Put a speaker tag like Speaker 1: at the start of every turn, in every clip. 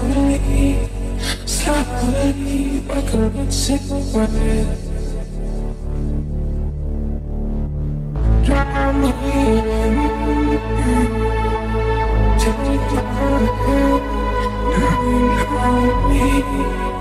Speaker 1: Take me down, down, down, down, down, down, down, you, down, down, down, down, down, down,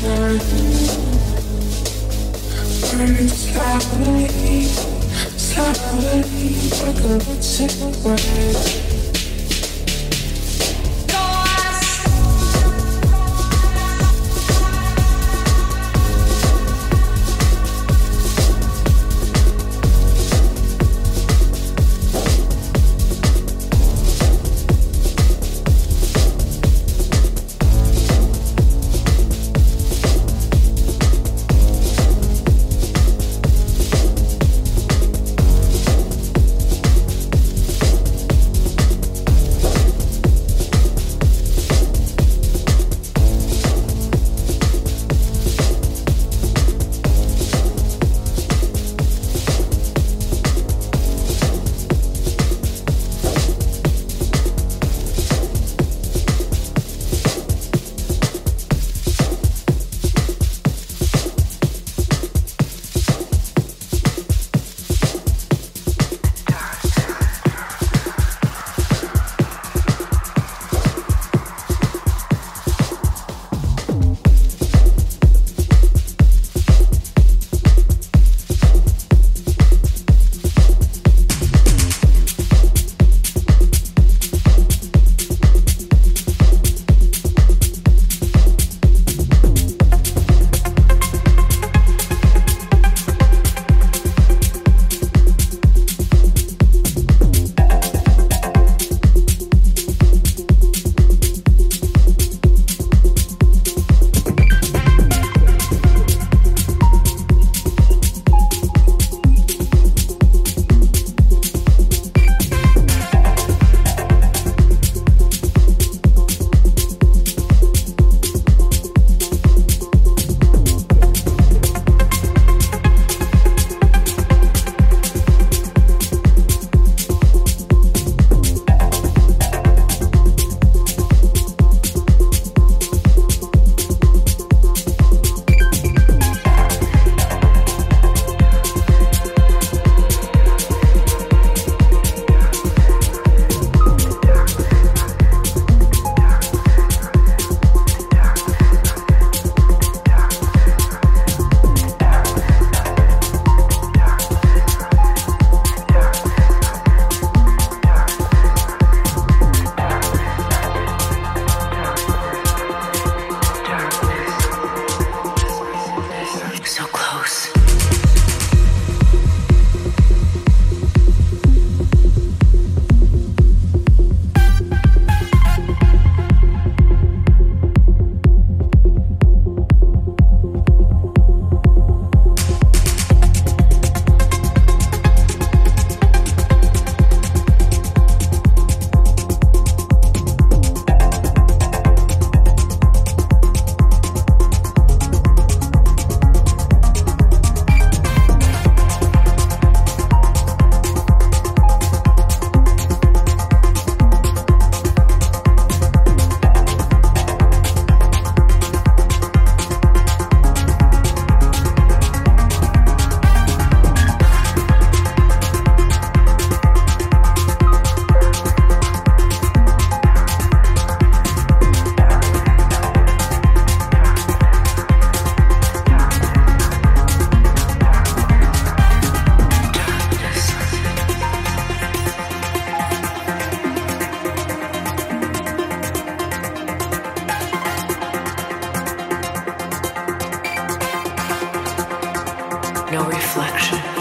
Speaker 1: Slowly, slowly, we're going to
Speaker 2: reflection.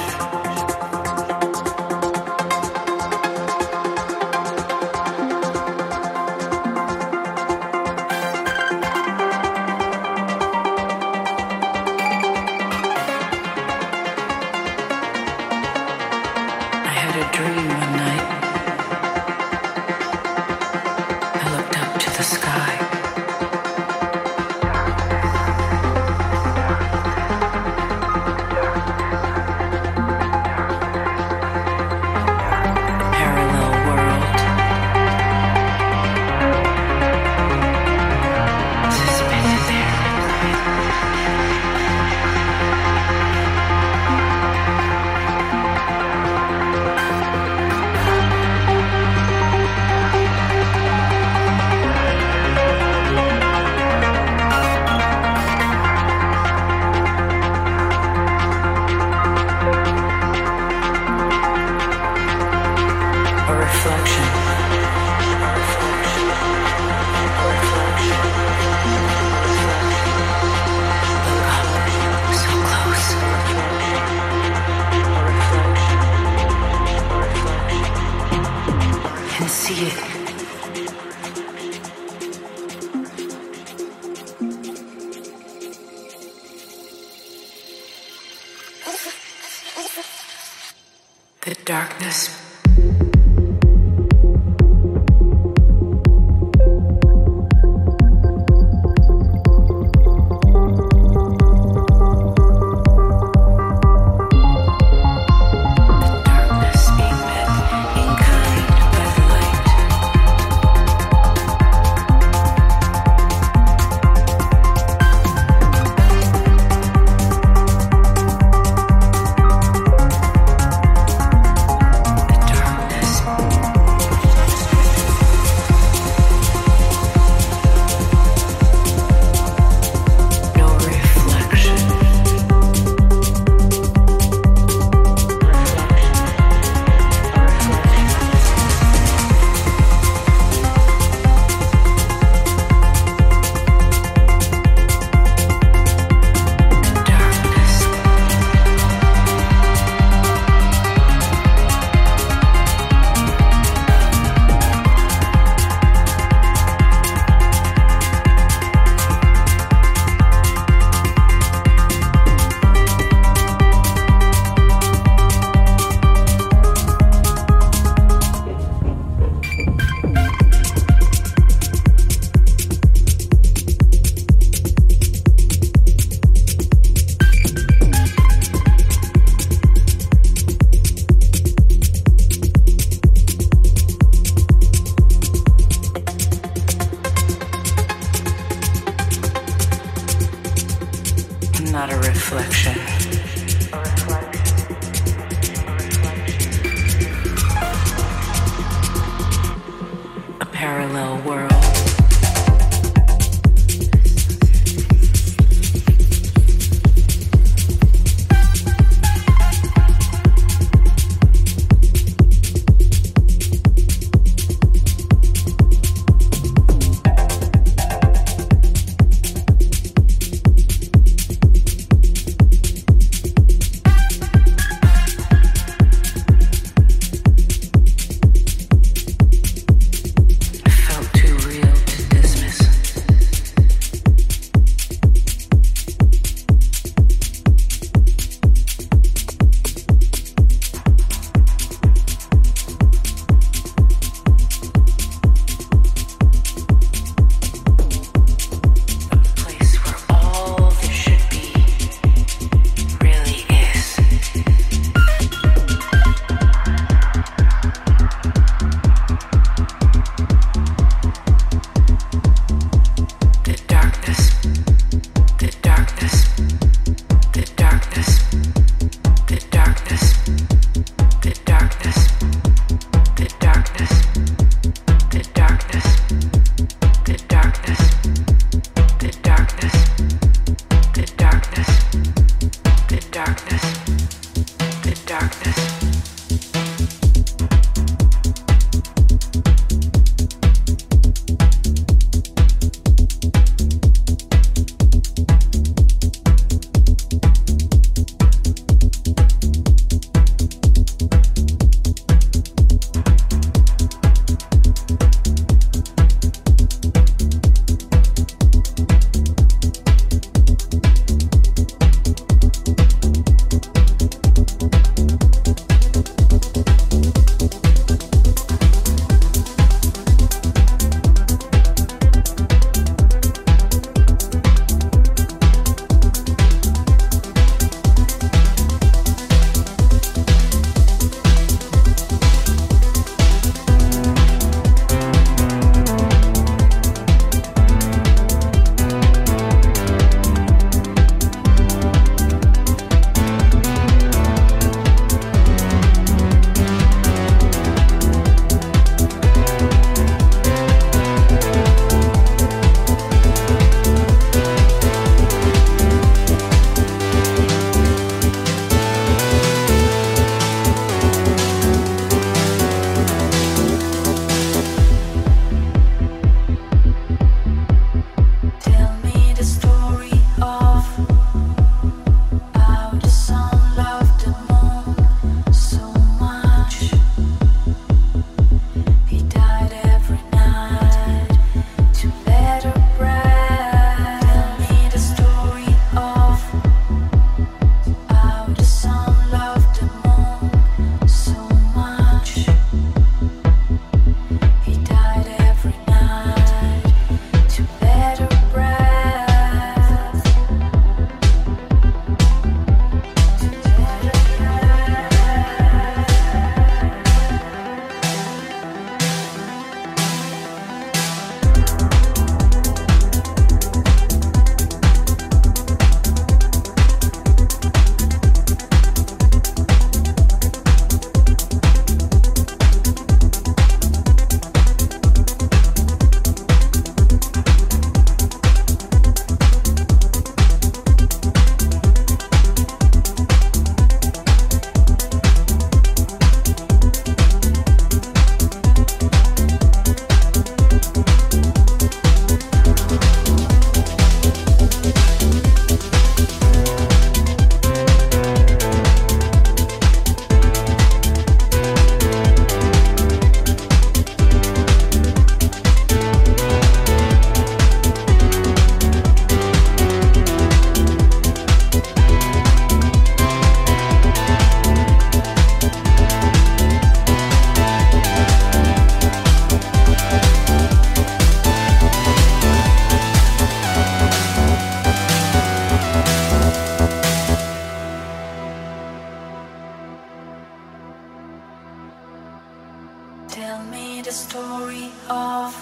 Speaker 3: Tell me the story of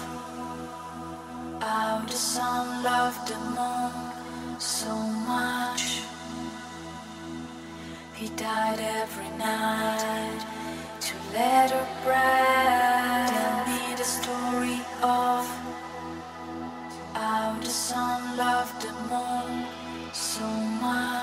Speaker 3: how the sun loved the moon so much. He died every night to let her bright. Tell me the story of how the sun loved the moon so much.